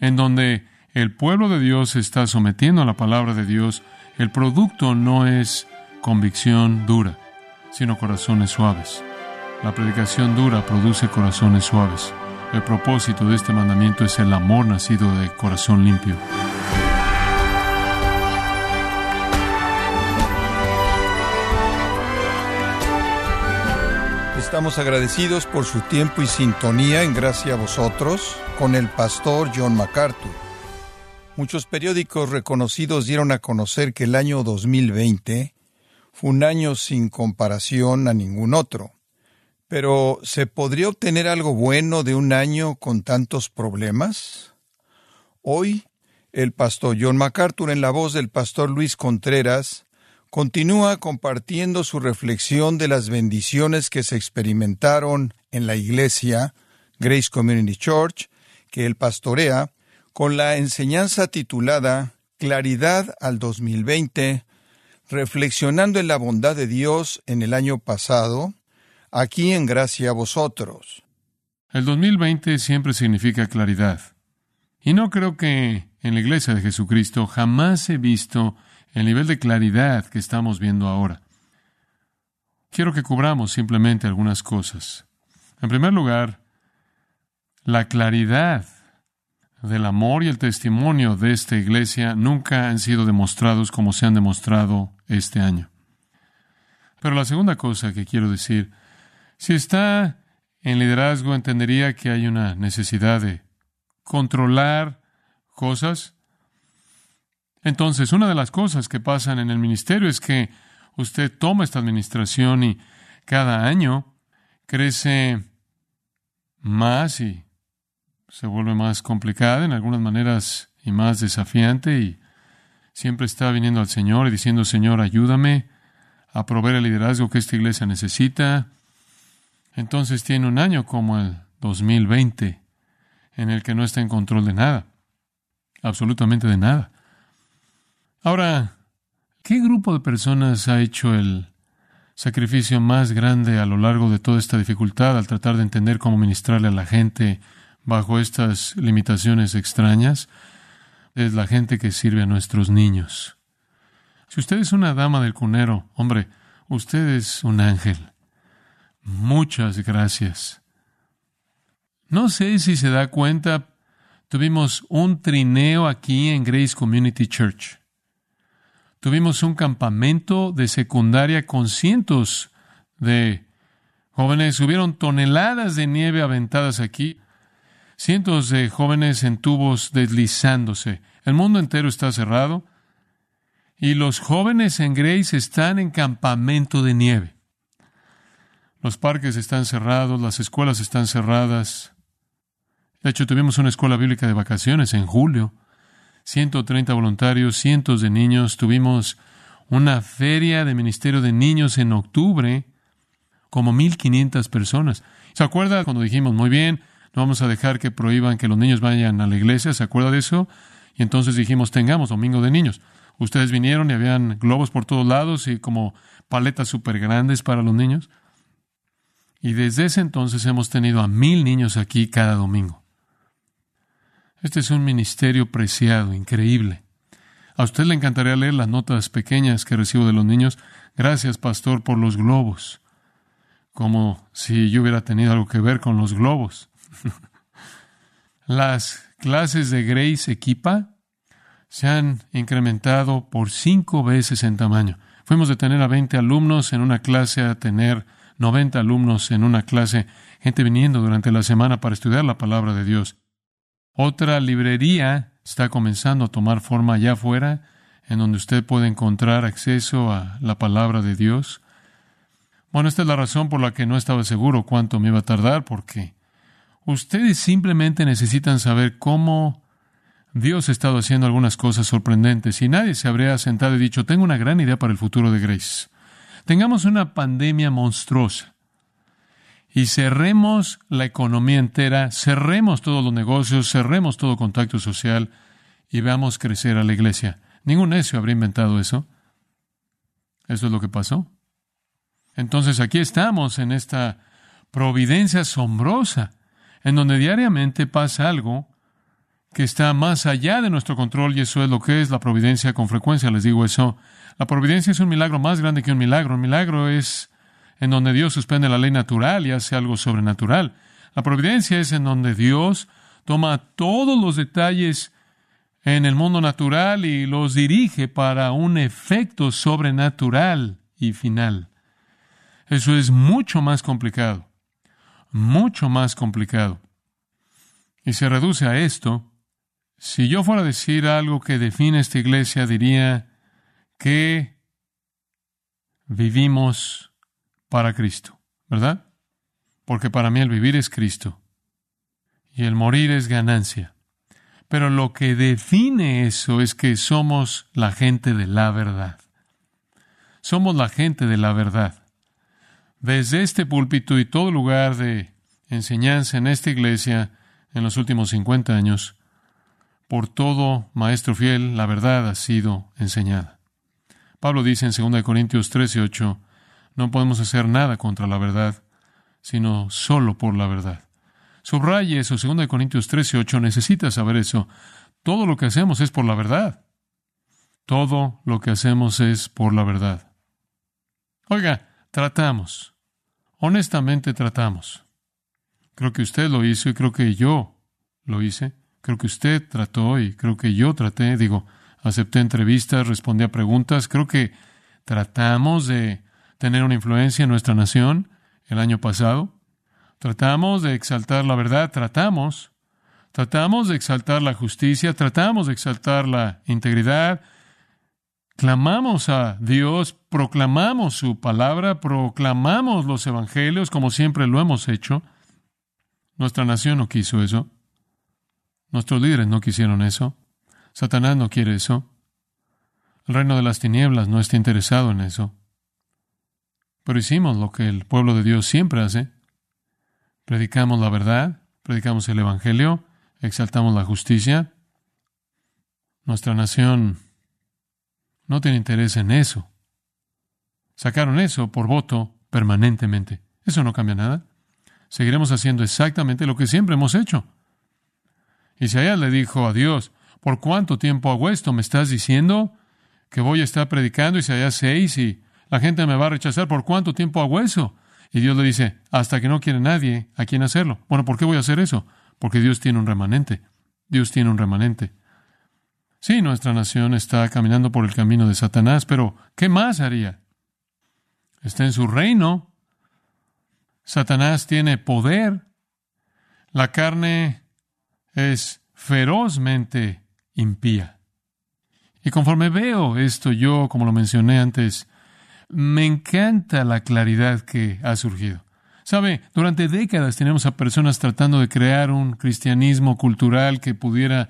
en donde el pueblo de Dios está sometiendo a la palabra de Dios, el producto no es convicción dura, sino corazones suaves. La predicación dura produce corazones suaves. El propósito de este mandamiento es el amor nacido de corazón limpio. Estamos agradecidos por su tiempo y sintonía en gracia a vosotros con el pastor John MacArthur. Muchos periódicos reconocidos dieron a conocer que el año 2020 fue un año sin comparación a ningún otro. Pero, ¿se podría obtener algo bueno de un año con tantos problemas? Hoy, el pastor John MacArthur, en la voz del pastor Luis Contreras, continúa compartiendo su reflexión de las bendiciones que se experimentaron en la iglesia Grace Community Church, que él pastorea, con la enseñanza titulada Claridad al 2020, reflexionando en la bondad de Dios en el año pasado, aquí en gracia a vosotros. El 2020 siempre significa claridad. Y no creo que en la iglesia de Jesucristo jamás he visto el nivel de claridad que estamos viendo ahora. Quiero que cubramos simplemente algunas cosas. En primer lugar, la claridad del amor y el testimonio de esta iglesia nunca han sido demostrados como se han demostrado este año. Pero la segunda cosa que quiero decir, si está en liderazgo, entendería que hay una necesidad de controlar cosas entonces, una de las cosas que pasan en el ministerio es que usted toma esta administración y cada año crece más y se vuelve más complicada en algunas maneras y más desafiante y siempre está viniendo al Señor y diciendo, Señor, ayúdame a proveer el liderazgo que esta iglesia necesita. Entonces tiene un año como el 2020 en el que no está en control de nada, absolutamente de nada. Ahora, ¿qué grupo de personas ha hecho el sacrificio más grande a lo largo de toda esta dificultad al tratar de entender cómo ministrarle a la gente bajo estas limitaciones extrañas? Es la gente que sirve a nuestros niños. Si usted es una dama del cunero, hombre, usted es un ángel. Muchas gracias. No sé si se da cuenta, tuvimos un trineo aquí en Grace Community Church. Tuvimos un campamento de secundaria con cientos de jóvenes. Hubieron toneladas de nieve aventadas aquí. Cientos de jóvenes en tubos deslizándose. El mundo entero está cerrado. Y los jóvenes en Grace están en campamento de nieve. Los parques están cerrados, las escuelas están cerradas. De hecho, tuvimos una escuela bíblica de vacaciones en julio. 130 voluntarios, cientos de niños. Tuvimos una feria de ministerio de niños en octubre, como 1.500 personas. ¿Se acuerda cuando dijimos, muy bien, no vamos a dejar que prohíban que los niños vayan a la iglesia? ¿Se acuerda de eso? Y entonces dijimos, tengamos domingo de niños. Ustedes vinieron y habían globos por todos lados y como paletas súper grandes para los niños. Y desde ese entonces hemos tenido a mil niños aquí cada domingo. Este es un ministerio preciado, increíble. A usted le encantaría leer las notas pequeñas que recibo de los niños. Gracias, pastor, por los globos. Como si yo hubiera tenido algo que ver con los globos. las clases de Grace Equipa se han incrementado por cinco veces en tamaño. Fuimos de tener a 20 alumnos en una clase a tener 90 alumnos en una clase, gente viniendo durante la semana para estudiar la palabra de Dios. Otra librería está comenzando a tomar forma allá afuera, en donde usted puede encontrar acceso a la palabra de Dios. Bueno, esta es la razón por la que no estaba seguro cuánto me iba a tardar, porque ustedes simplemente necesitan saber cómo Dios ha estado haciendo algunas cosas sorprendentes y nadie se habría sentado y dicho, tengo una gran idea para el futuro de Grace. Tengamos una pandemia monstruosa y cerremos la economía entera, cerremos todos los negocios, cerremos todo contacto social y veamos crecer a la iglesia. Ningún necio habría inventado eso. Eso es lo que pasó. Entonces aquí estamos en esta providencia asombrosa, en donde diariamente pasa algo que está más allá de nuestro control y eso es lo que es la providencia. Con frecuencia les digo eso. La providencia es un milagro más grande que un milagro. Un milagro es en donde Dios suspende la ley natural y hace algo sobrenatural. La providencia es en donde Dios toma todos los detalles en el mundo natural y los dirige para un efecto sobrenatural y final. Eso es mucho más complicado, mucho más complicado. Y se reduce a esto. Si yo fuera a decir algo que define esta iglesia, diría que vivimos para Cristo, ¿verdad? Porque para mí el vivir es Cristo y el morir es ganancia. Pero lo que define eso es que somos la gente de la verdad. Somos la gente de la verdad. Desde este púlpito y todo lugar de enseñanza en esta iglesia en los últimos 50 años, por todo maestro fiel, la verdad ha sido enseñada. Pablo dice en 2 Corintios 13, 8, no podemos hacer nada contra la verdad, sino solo por la verdad. Subraye eso, 2 Corintios 13, 8. Necesita saber eso. Todo lo que hacemos es por la verdad. Todo lo que hacemos es por la verdad. Oiga, tratamos. Honestamente tratamos. Creo que usted lo hizo y creo que yo lo hice. Creo que usted trató y creo que yo traté. Digo, acepté entrevistas, respondí a preguntas. Creo que tratamos de tener una influencia en nuestra nación el año pasado. Tratamos de exaltar la verdad, tratamos. Tratamos de exaltar la justicia, tratamos de exaltar la integridad. Clamamos a Dios, proclamamos su palabra, proclamamos los evangelios como siempre lo hemos hecho. Nuestra nación no quiso eso. Nuestros líderes no quisieron eso. Satanás no quiere eso. El reino de las tinieblas no está interesado en eso. Pero hicimos lo que el pueblo de Dios siempre hace. Predicamos la verdad, predicamos el Evangelio, exaltamos la justicia. Nuestra nación no tiene interés en eso. Sacaron eso por voto permanentemente. Eso no cambia nada. Seguiremos haciendo exactamente lo que siempre hemos hecho. Isaías le dijo a Dios, ¿por cuánto tiempo hago esto? ¿Me estás diciendo que voy a estar predicando Isaías 6 y la gente me va a rechazar? ¿Por cuánto tiempo hago eso? Y Dios le dice, hasta que no quiere nadie a quien hacerlo. Bueno, ¿por qué voy a hacer eso? Porque Dios tiene un remanente. Dios tiene un remanente. Sí, nuestra nación está caminando por el camino de Satanás, pero ¿qué más haría? Está en su reino. Satanás tiene poder. La carne es ferozmente impía. Y conforme veo esto, yo, como lo mencioné antes, me encanta la claridad que ha surgido. Sabe, durante décadas tenemos a personas tratando de crear un cristianismo cultural que pudiera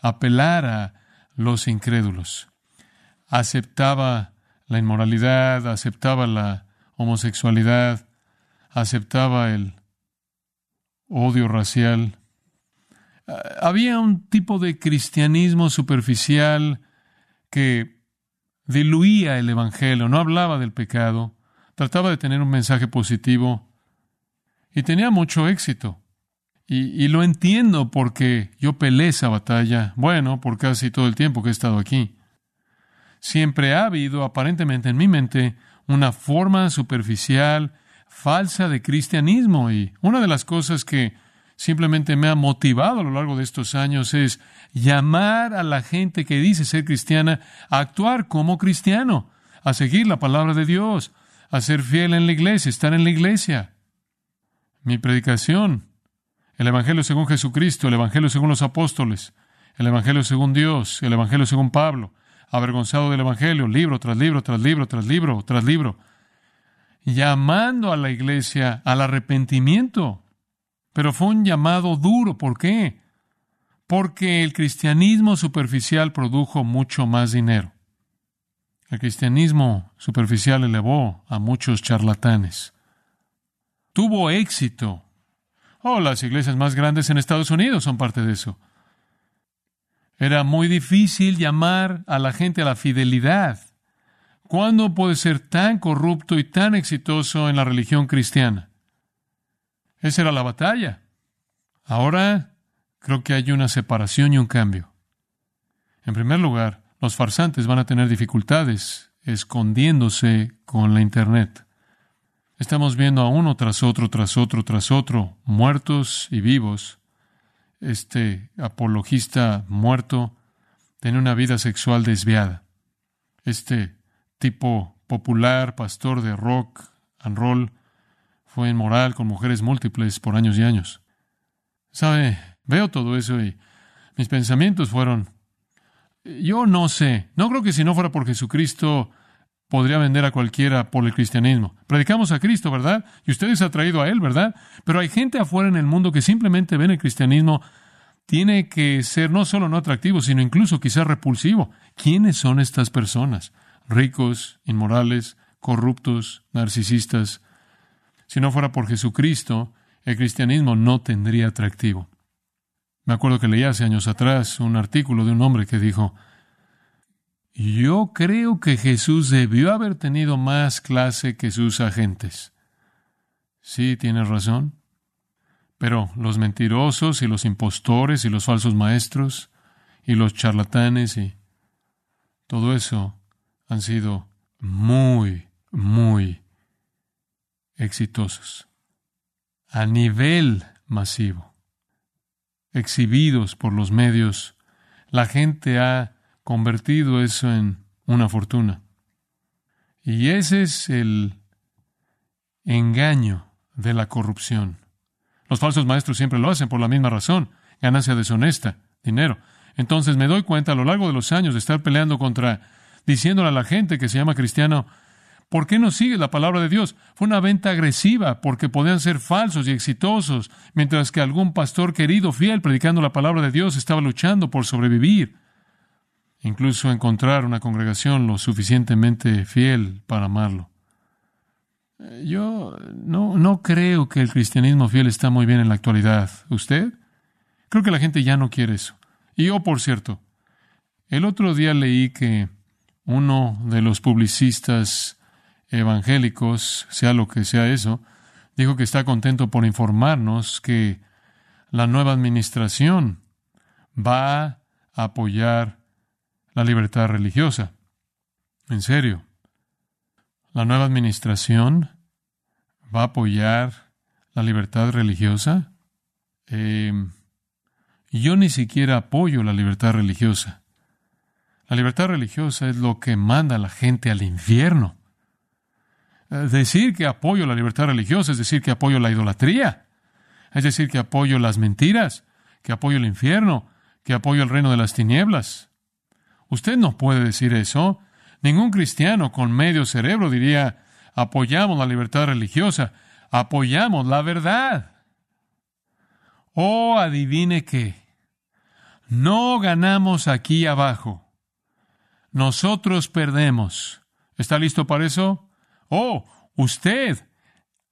apelar a los incrédulos. Aceptaba la inmoralidad, aceptaba la homosexualidad, aceptaba el odio racial. Había un tipo de cristianismo superficial que diluía el Evangelio, no hablaba del pecado, trataba de tener un mensaje positivo y tenía mucho éxito. Y, lo entiendo porque yo peleé esa batalla, bueno, por casi todo el tiempo que he estado aquí. Siempre ha habido, aparentemente en mi mente, una forma superficial, falsa de cristianismo y una de las cosas que simplemente me ha motivado a lo largo de estos años es llamar a la gente que dice ser cristiana a actuar como cristiano, a seguir la palabra de Dios, a ser fiel en la iglesia, estar en la iglesia. Mi predicación, el Evangelio según Jesucristo, el Evangelio según los apóstoles, el Evangelio según Dios, el Evangelio según Pablo, avergonzado del Evangelio, libro tras libro, tras libro, tras libro, tras libro, llamando a la iglesia al arrepentimiento, pero fue un llamado duro. ¿Por qué? Porque el cristianismo superficial produjo mucho más dinero. El cristianismo superficial elevó a muchos charlatanes. Tuvo éxito. Oh, las iglesias más grandes en Estados Unidos son parte de eso. Era muy difícil llamar a la gente a la fidelidad. ¿Cuándo puede ser tan corrupto y tan exitoso en la religión cristiana? Esa era la batalla. Ahora creo que hay una separación y un cambio. En primer lugar, los farsantes van a tener dificultades escondiéndose con la Internet. Estamos viendo a uno tras otro, tras otro, tras otro, muertos y vivos. Este apologista muerto tiene una vida sexual desviada. Este tipo popular, pastor de rock and roll, fue inmoral con mujeres múltiples por años y años. ¿Sabe? Veo todo eso y mis pensamientos fueron, yo no sé, no creo que si no fuera por Jesucristo podría vender a cualquiera por el cristianismo. Predicamos a Cristo, ¿verdad? Y ustedes han traído a Él, ¿verdad? Pero hay gente afuera en el mundo que simplemente ven el cristianismo. Tiene que ser no solo no atractivo, sino incluso quizás repulsivo. ¿Quiénes son estas personas? Ricos, inmorales, corruptos, narcisistas. Si no fuera por Jesucristo, el cristianismo no tendría atractivo. Me acuerdo que leí hace años atrás un artículo de un hombre que dijo, yo creo que Jesús debió haber tenido más clase que sus agentes. Sí, tienes razón. Pero los mentirosos y los impostores y los falsos maestros y los charlatanes y todo eso han sido muy, muy exitosos a nivel masivo exhibidos por los medios, la gente ha convertido eso en una fortuna. Y ese es el engaño de la corrupción. Los falsos maestros siempre lo hacen por la misma razón, ganancia deshonesta, dinero. Entonces me doy cuenta a lo largo de los años de estar peleando contra, diciéndole a la gente que se llama cristiano, ¿Por qué no sigue la palabra de Dios? Fue una venta agresiva porque podían ser falsos y exitosos, mientras que algún pastor querido, fiel, predicando la palabra de Dios, estaba luchando por sobrevivir. Incluso encontrar una congregación lo suficientemente fiel para amarlo. Eh, yo no, no creo que el cristianismo fiel está muy bien en la actualidad. ¿Usted? Creo que la gente ya no quiere eso. Y yo, por cierto, el otro día leí que uno de los publicistas evangélicos, sea lo que sea eso, dijo que está contento por informarnos que la nueva administración va a apoyar la libertad religiosa. En serio, la nueva administración va a apoyar la libertad religiosa. Eh, yo ni siquiera apoyo la libertad religiosa. La libertad religiosa es lo que manda a la gente al infierno. Eh, decir que apoyo la libertad religiosa es decir que apoyo la idolatría, es decir que apoyo las mentiras, que apoyo el infierno, que apoyo el reino de las tinieblas. Usted no puede decir eso. Ningún cristiano con medio cerebro diría apoyamos la libertad religiosa, apoyamos la verdad. Oh, adivine qué. No ganamos aquí abajo. Nosotros perdemos. ¿Está listo para eso? Oh, usted.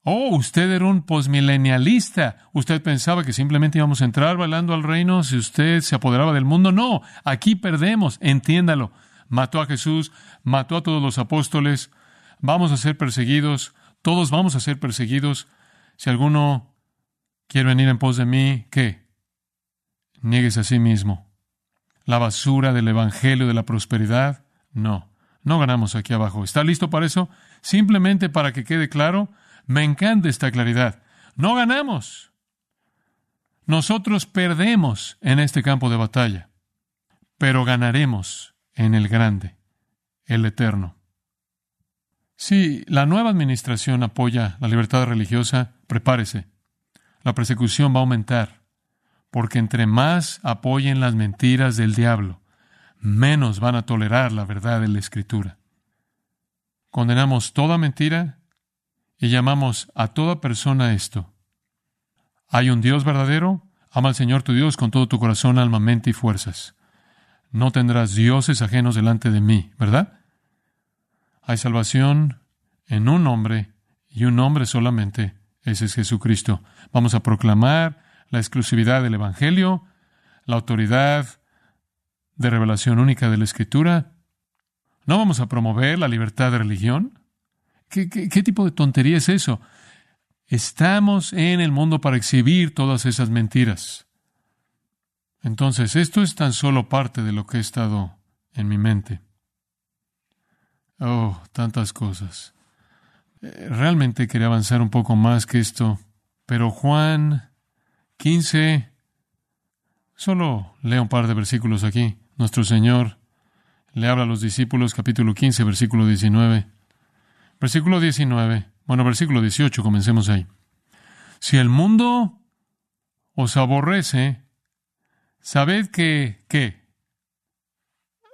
Oh, usted era un posmilenialista. Usted pensaba que simplemente íbamos a entrar bailando al reino si usted se apoderaba del mundo. No, aquí perdemos. Entiéndalo. Mató a Jesús, mató a todos los apóstoles. Vamos a ser perseguidos. Todos vamos a ser perseguidos. Si alguno quiere venir en pos de mí, ¿qué? Niegues a sí mismo. La basura del Evangelio de la prosperidad, no. No ganamos aquí abajo. ¿Está listo para eso? Simplemente para que quede claro, me encanta esta claridad. No ganamos. Nosotros perdemos en este campo de batalla, pero ganaremos en el grande, el eterno. Si la nueva administración apoya la libertad religiosa, prepárese. La persecución va a aumentar, porque entre más apoyen las mentiras del diablo, menos van a tolerar la verdad de la Escritura. Condenamos toda mentira y llamamos a toda persona esto. Hay un Dios verdadero, ama al Señor tu Dios con todo tu corazón, alma, mente y fuerzas. No tendrás dioses ajenos delante de mí, ¿verdad? Hay salvación en un hombre y un hombre solamente, ese es Jesucristo. Vamos a proclamar la exclusividad del Evangelio, la autoridad de revelación única de la Escritura, ¿No vamos a promover la libertad de religión? ¿Qué, tipo de tontería es eso? Estamos en el mundo para exhibir todas esas mentiras. Entonces, esto es tan solo parte de lo que ha estado en mi mente. Oh, tantas cosas. Eh, realmente quería avanzar un poco más que esto, pero Juan 15, solo leo un par de versículos aquí. Nuestro Señor le habla a los discípulos, capítulo 15, versículo 19. Versículo 19, bueno, versículo 18, comencemos ahí. Si el mundo os aborrece, sabed que, ¿qué?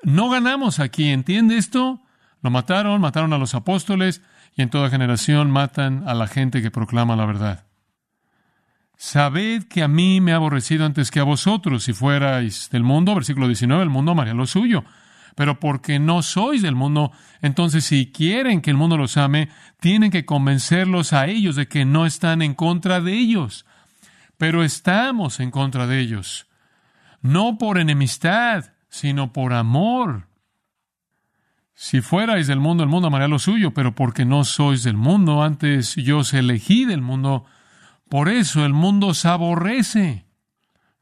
No ganamos aquí, ¿entiende esto? Lo mataron, mataron a los apóstoles y en toda generación matan a la gente que proclama la verdad. Sabed que a mí me ha aborrecido antes que a vosotros. Si fuerais del mundo, versículo 19, el mundo amaría lo suyo. Pero porque no sois del mundo, entonces si quieren que el mundo los ame, tienen que convencerlos a ellos de que no están en contra de ellos pero estamos en contra de ellos, no por enemistad, sino por amor. Si fuerais del mundo, el mundo amaría lo suyo, pero porque no sois del mundo, antes yo os elegí del mundo, por eso el mundo os aborrece.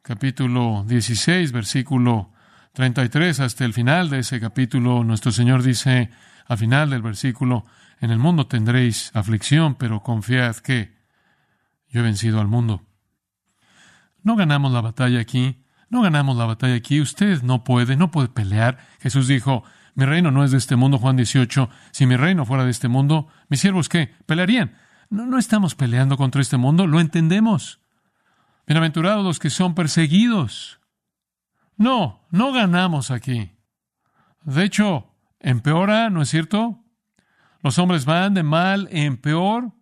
Capítulo 16, versículo 33, hasta el final de ese capítulo, nuestro Señor dice al final del versículo, en el mundo tendréis aflicción, pero confiad que yo he vencido al mundo. No ganamos la batalla aquí, no ganamos la batalla aquí, usted no puede, no puede pelear. Jesús dijo, mi reino no es de este mundo, Juan 18, si mi reino fuera de este mundo, mis siervos qué, pelearían. No, no estamos peleando contra este mundo, lo entendemos. Bienaventurados los que son perseguidos. No, no ganamos aquí. De hecho, empeora, ¿no es cierto? Los hombres van de mal en peor.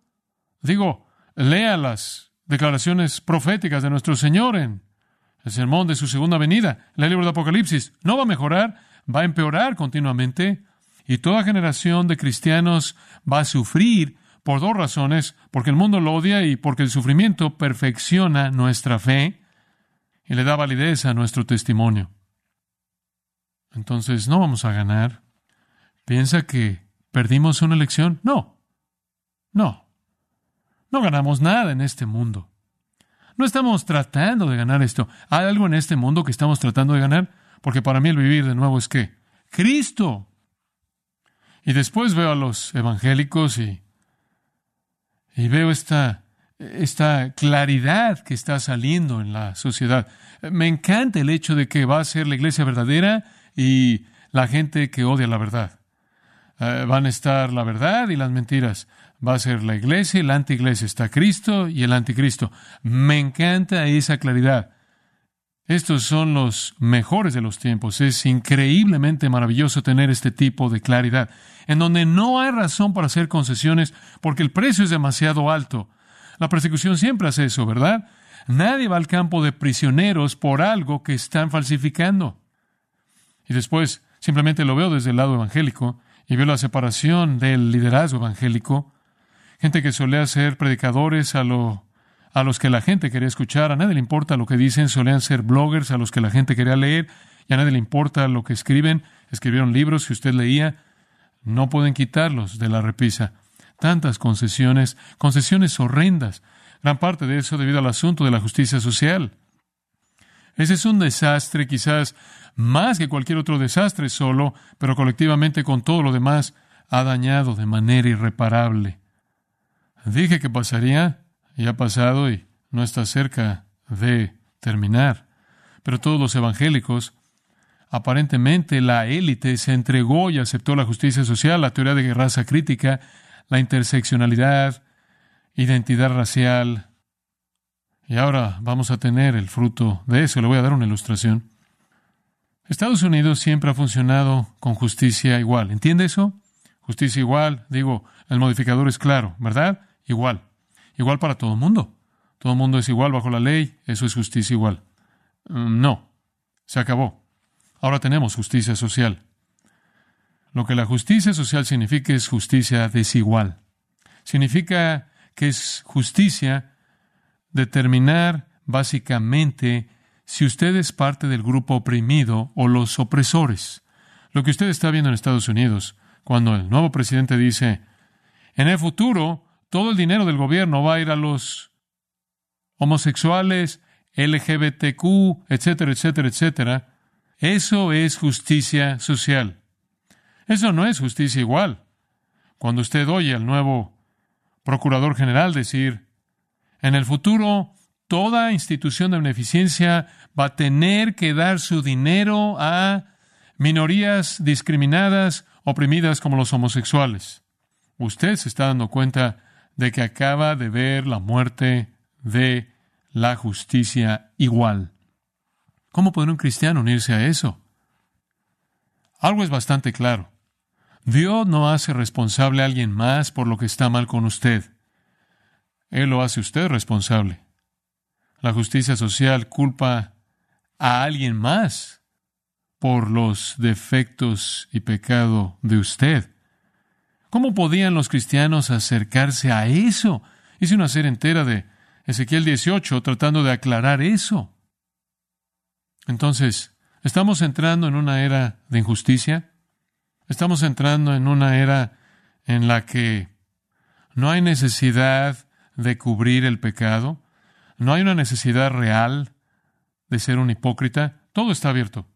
Digo, léalas declaraciones proféticas de nuestro Señor en el sermón de su segunda venida, en el libro de Apocalipsis. No va a mejorar, va a empeorar continuamente. Y toda generación de cristianos va a sufrir por dos razones, porque el mundo lo odia y porque el sufrimiento perfecciona nuestra fe y le da validez a nuestro testimonio. Entonces, no vamos a ganar. ¿Piensa que perdimos una elección? No. No. No ganamos nada en este mundo. No estamos tratando de ganar esto. ¿Hay algo en este mundo que estamos tratando de ganar? Porque para mí el vivir de nuevo es que Cristo. Y después veo a los evangélicos y, y veo esta, esta claridad que está saliendo en la sociedad. Me encanta el hecho de que va a ser la iglesia verdadera y la gente que odia la verdad. Eh, van a estar la verdad y las mentiras va a ser la iglesia y la antiglesia. Está Cristo y el anticristo. Me encanta esa claridad. Estos son los mejores de los tiempos. Es increíblemente maravilloso tener este tipo de claridad, en donde no hay razón para hacer concesiones porque el precio es demasiado alto. La persecución siempre hace eso, ¿verdad? Nadie va al campo de prisioneros por algo que están falsificando. Y después simplemente lo veo desde el lado evangélico y veo la separación del liderazgo evangélico gente que solía ser predicadores a, lo, a los que la gente quería escuchar, a nadie le importa lo que dicen, solían ser bloggers a los que la gente quería leer, y a nadie le importa lo que escriben, escribieron libros que usted leía, no pueden quitarlos de la repisa. Tantas concesiones, concesiones horrendas, gran parte de eso debido al asunto de la justicia social. Ese es un desastre, quizás más que cualquier otro desastre solo, pero colectivamente con todo lo demás ha dañado de manera irreparable Dije que pasaría, y ha pasado y no está cerca de terminar. Pero todos los evangélicos, aparentemente la élite se entregó y aceptó la justicia social, la teoría de raza crítica, la interseccionalidad, identidad racial. Y ahora vamos a tener el fruto de eso. Le voy a dar una ilustración. Estados Unidos siempre ha funcionado con justicia igual. ¿Entiende eso? Justicia igual, digo, el modificador es claro, ¿verdad? igual. Igual para todo el mundo. Todo el mundo es igual bajo la ley, eso es justicia igual. Mm, no, se acabó. Ahora tenemos justicia social. Lo que la justicia social significa es justicia desigual. Significa que es justicia determinar básicamente si usted es parte del grupo oprimido o los opresores. Lo que usted está viendo en Estados Unidos, cuando el nuevo presidente dice, en el futuro todo el dinero del gobierno va a ir a los homosexuales LGBTQ, etcétera, etcétera, etcétera. Eso es justicia social. Eso no es justicia igual. Cuando usted oye al nuevo Procurador General decir, en el futuro toda institución de beneficencia va a tener que dar su dinero a minorías discriminadas, oprimidas como los homosexuales. Usted se está dando cuenta de que acaba de ver la muerte de la justicia igual. ¿Cómo puede un cristiano unirse a eso? Algo es bastante claro. Dios no hace responsable a alguien más por lo que está mal con usted. Él lo hace usted responsable. La justicia social culpa a alguien más por los defectos y pecado de usted. ¿Cómo podían los cristianos acercarse a eso? Hice una serie entera de Ezequiel 18 tratando de aclarar eso. Entonces, ¿estamos entrando en una era de injusticia? ¿Estamos entrando en una era en la que no hay necesidad de cubrir el pecado? ¿No hay una necesidad real de ser un hipócrita? Todo está abierto.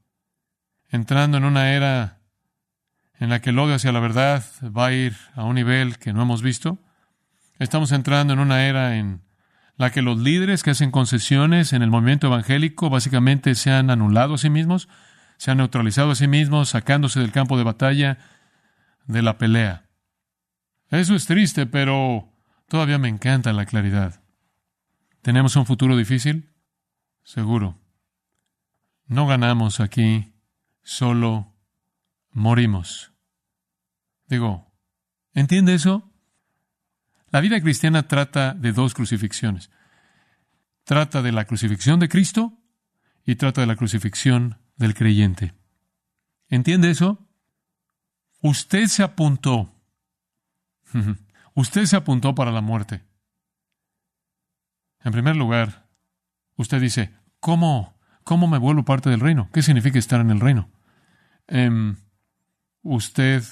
Entrando en una era en la que el odio hacia la verdad va a ir a un nivel que no hemos visto. Estamos entrando en una era en la que los líderes que hacen concesiones en el movimiento evangélico básicamente se han anulado a sí mismos, se han neutralizado a sí mismos, sacándose del campo de batalla, de la pelea. Eso es triste, pero todavía me encanta la claridad. ¿Tenemos un futuro difícil? Seguro. No ganamos aquí, solo morimos. Digo, ¿entiende eso? La vida cristiana trata de dos crucifixiones. Trata de la crucifixión de Cristo y trata de la crucifixión del creyente. ¿Entiende eso? Usted se apuntó. Usted se apuntó para la muerte. En primer lugar, usted dice, ¿cómo, cómo me vuelvo parte del reino? ¿Qué significa estar en el reino? Em, usted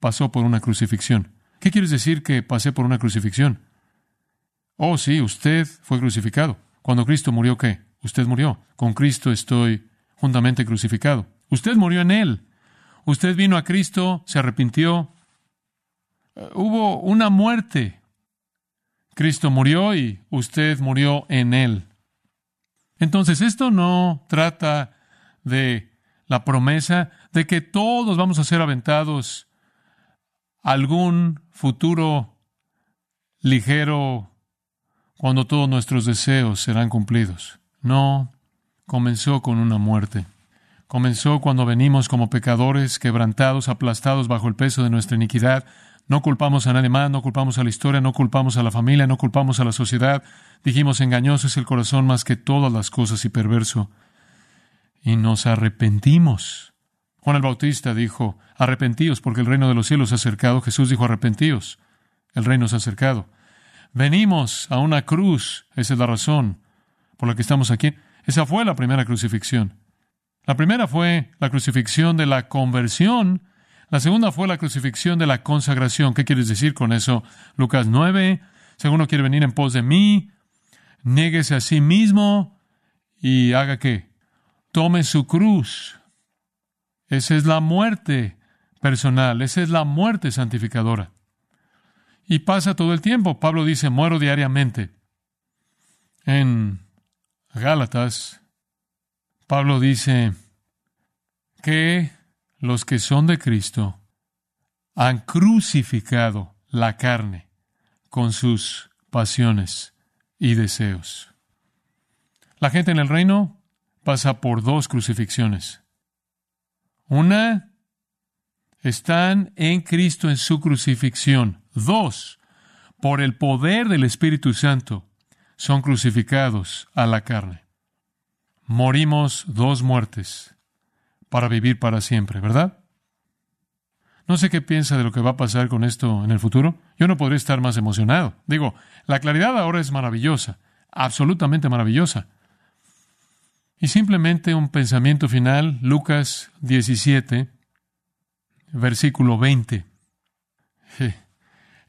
pasó por una crucifixión. ¿Qué quieres decir que pasé por una crucifixión? Oh, sí, usted fue crucificado. Cuando Cristo murió, ¿qué? Usted murió. Con Cristo estoy juntamente crucificado. Usted murió en Él. Usted vino a Cristo, se arrepintió. Uh, hubo una muerte. Cristo murió y usted murió en Él. Entonces, esto no trata de la promesa de que todos vamos a ser aventados algún futuro ligero cuando todos nuestros deseos serán cumplidos. No, comenzó con una muerte. Comenzó cuando venimos como pecadores, quebrantados, aplastados bajo el peso de nuestra iniquidad. No culpamos a nadie más, no culpamos a la historia, no culpamos a la familia, no culpamos a la sociedad. Dijimos, engañoso es el corazón más que todas las cosas y perverso. Y nos arrepentimos. Juan el Bautista dijo, arrepentíos porque el reino de los cielos se ha acercado. Jesús dijo, arrepentíos, el reino se ha acercado. Venimos a una cruz, esa es la razón por la que estamos aquí. Esa fue la primera crucifixión. La primera fue la crucifixión de la conversión. La segunda fue la crucifixión de la consagración. ¿Qué quieres decir con eso? Lucas 9. Si alguno quiere venir en pos de mí, niéguese a sí mismo y haga qué? Tome su cruz esa es la muerte personal, esa es la muerte santificadora. Y pasa todo el tiempo. Pablo dice, muero diariamente. En Gálatas, Pablo dice que los que son de Cristo han crucificado la carne con sus pasiones y deseos. La gente en el reino pasa por dos crucifixiones. Una, están en Cristo en su crucifixión. Dos, por el poder del Espíritu Santo, son crucificados a la carne. Morimos dos muertes para vivir para siempre, ¿verdad? No sé qué piensa de lo que va a pasar con esto en el futuro. Yo no podría estar más emocionado. Digo, la claridad ahora es maravillosa, absolutamente maravillosa. Y simplemente un pensamiento final, Lucas 17, versículo 20.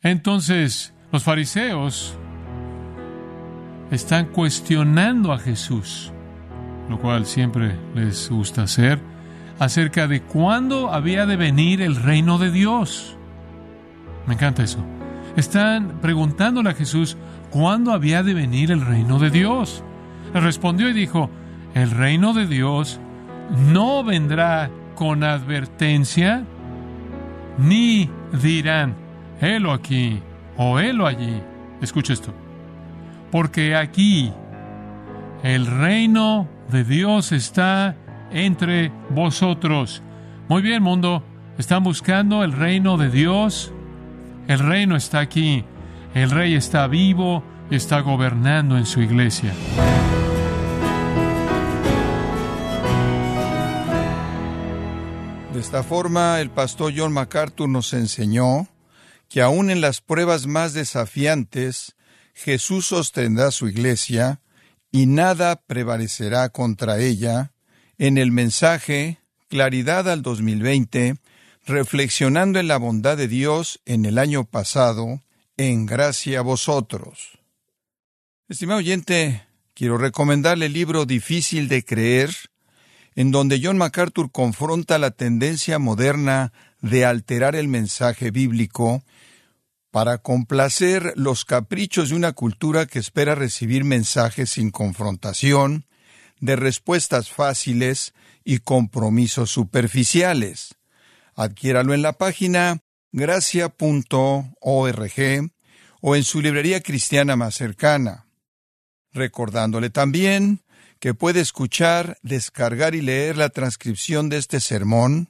Entonces, los fariseos están cuestionando a Jesús, lo cual siempre les gusta hacer, acerca de cuándo había de venir el reino de Dios. Me encanta eso. Están preguntándole a Jesús cuándo había de venir el reino de Dios. Él respondió y dijo, el reino de Dios no vendrá con advertencia, ni dirán, helo aquí o helo allí. Escucha esto. Porque aquí el reino de Dios está entre vosotros. Muy bien, mundo. ¿Están buscando el reino de Dios? El reino está aquí. El rey está vivo y está gobernando en su iglesia. De esta forma, el pastor John MacArthur nos enseñó que aun en las pruebas más desafiantes, Jesús sostendrá su iglesia y nada prevalecerá contra ella en el mensaje Claridad al 2020, reflexionando en la bondad de Dios en el año pasado, en gracia a vosotros. Estimado oyente, quiero recomendarle el libro Difícil de creer, en donde John MacArthur confronta la tendencia moderna de alterar el mensaje bíblico para complacer los caprichos de una cultura que espera recibir mensajes sin confrontación, de respuestas fáciles y compromisos superficiales. Adquiéralo en la página gracia.org o en su librería cristiana más cercana. Recordándole también que puede escuchar, descargar y leer la transcripción de este sermón,